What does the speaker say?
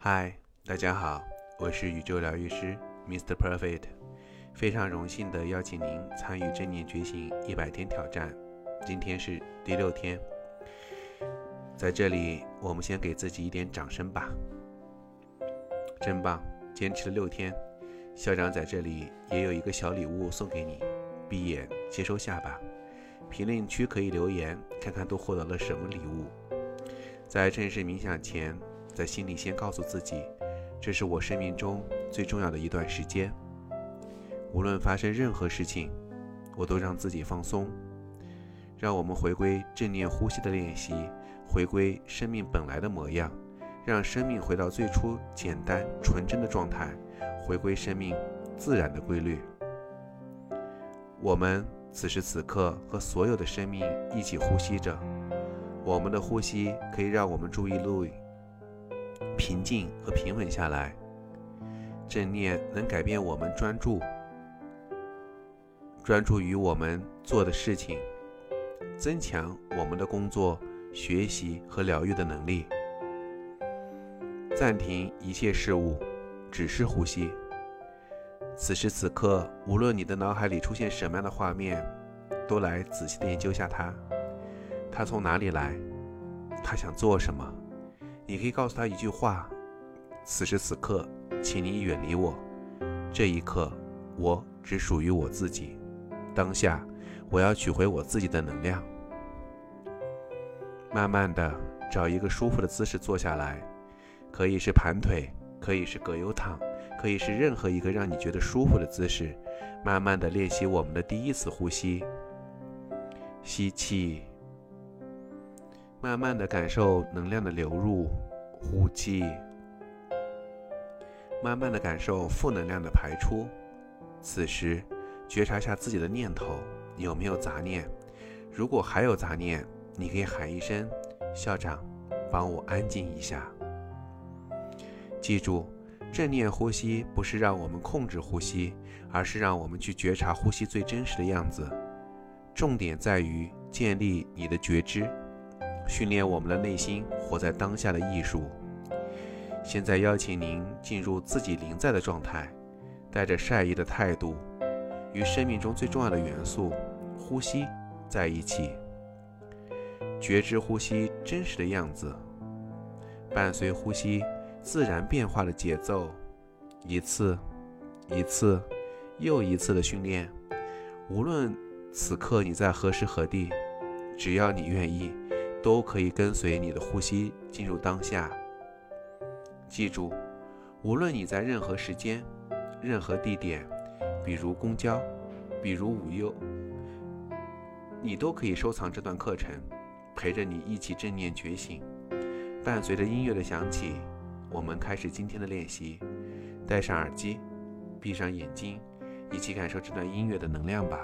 嗨，大家好，我是宇宙疗愈师 Mr. Perfect，非常荣幸的邀请您参与正念觉醒一百天挑战，今天是第六天，在这里我们先给自己一点掌声吧，真棒，坚持了六天，校长在这里也有一个小礼物送给你，闭眼接收下吧，评论区可以留言，看看都获得了什么礼物，在正式冥想前。在心里先告诉自己，这是我生命中最重要的一段时间。无论发生任何事情，我都让自己放松。让我们回归正念呼吸的练习，回归生命本来的模样，让生命回到最初简单纯真的状态，回归生命自然的规律。我们此时此刻和所有的生命一起呼吸着，我们的呼吸可以让我们注意力。平静和平稳下来，正念能改变我们专注，专注于我们做的事情，增强我们的工作、学习和疗愈的能力。暂停一切事物，只是呼吸。此时此刻，无论你的脑海里出现什么样的画面，都来仔细的研究下它。它从哪里来？它想做什么？你可以告诉他一句话：“此时此刻，请你远离我。这一刻，我只属于我自己。当下，我要取回我自己的能量。”慢慢的找一个舒服的姿势坐下来，可以是盘腿，可以是葛优躺，可以是任何一个让你觉得舒服的姿势。慢慢的练习我们的第一次呼吸，吸气。慢慢的感受能量的流入，呼气。慢慢的感受负能量的排出。此时，觉察下自己的念头有没有杂念。如果还有杂念，你可以喊一声“校长，帮我安静一下”。记住，正念呼吸不是让我们控制呼吸，而是让我们去觉察呼吸最真实的样子。重点在于建立你的觉知。训练我们的内心活在当下的艺术。现在邀请您进入自己临在的状态，带着善意的态度，与生命中最重要的元素——呼吸在一起，觉知呼吸真实的样子，伴随呼吸自然变化的节奏，一次一次又一次的训练。无论此刻你在何时何地，只要你愿意。都可以跟随你的呼吸进入当下。记住，无论你在任何时间、任何地点，比如公交，比如午休，你都可以收藏这段课程，陪着你一起正念觉醒。伴随着音乐的响起，我们开始今天的练习。戴上耳机，闭上眼睛，一起感受这段音乐的能量吧。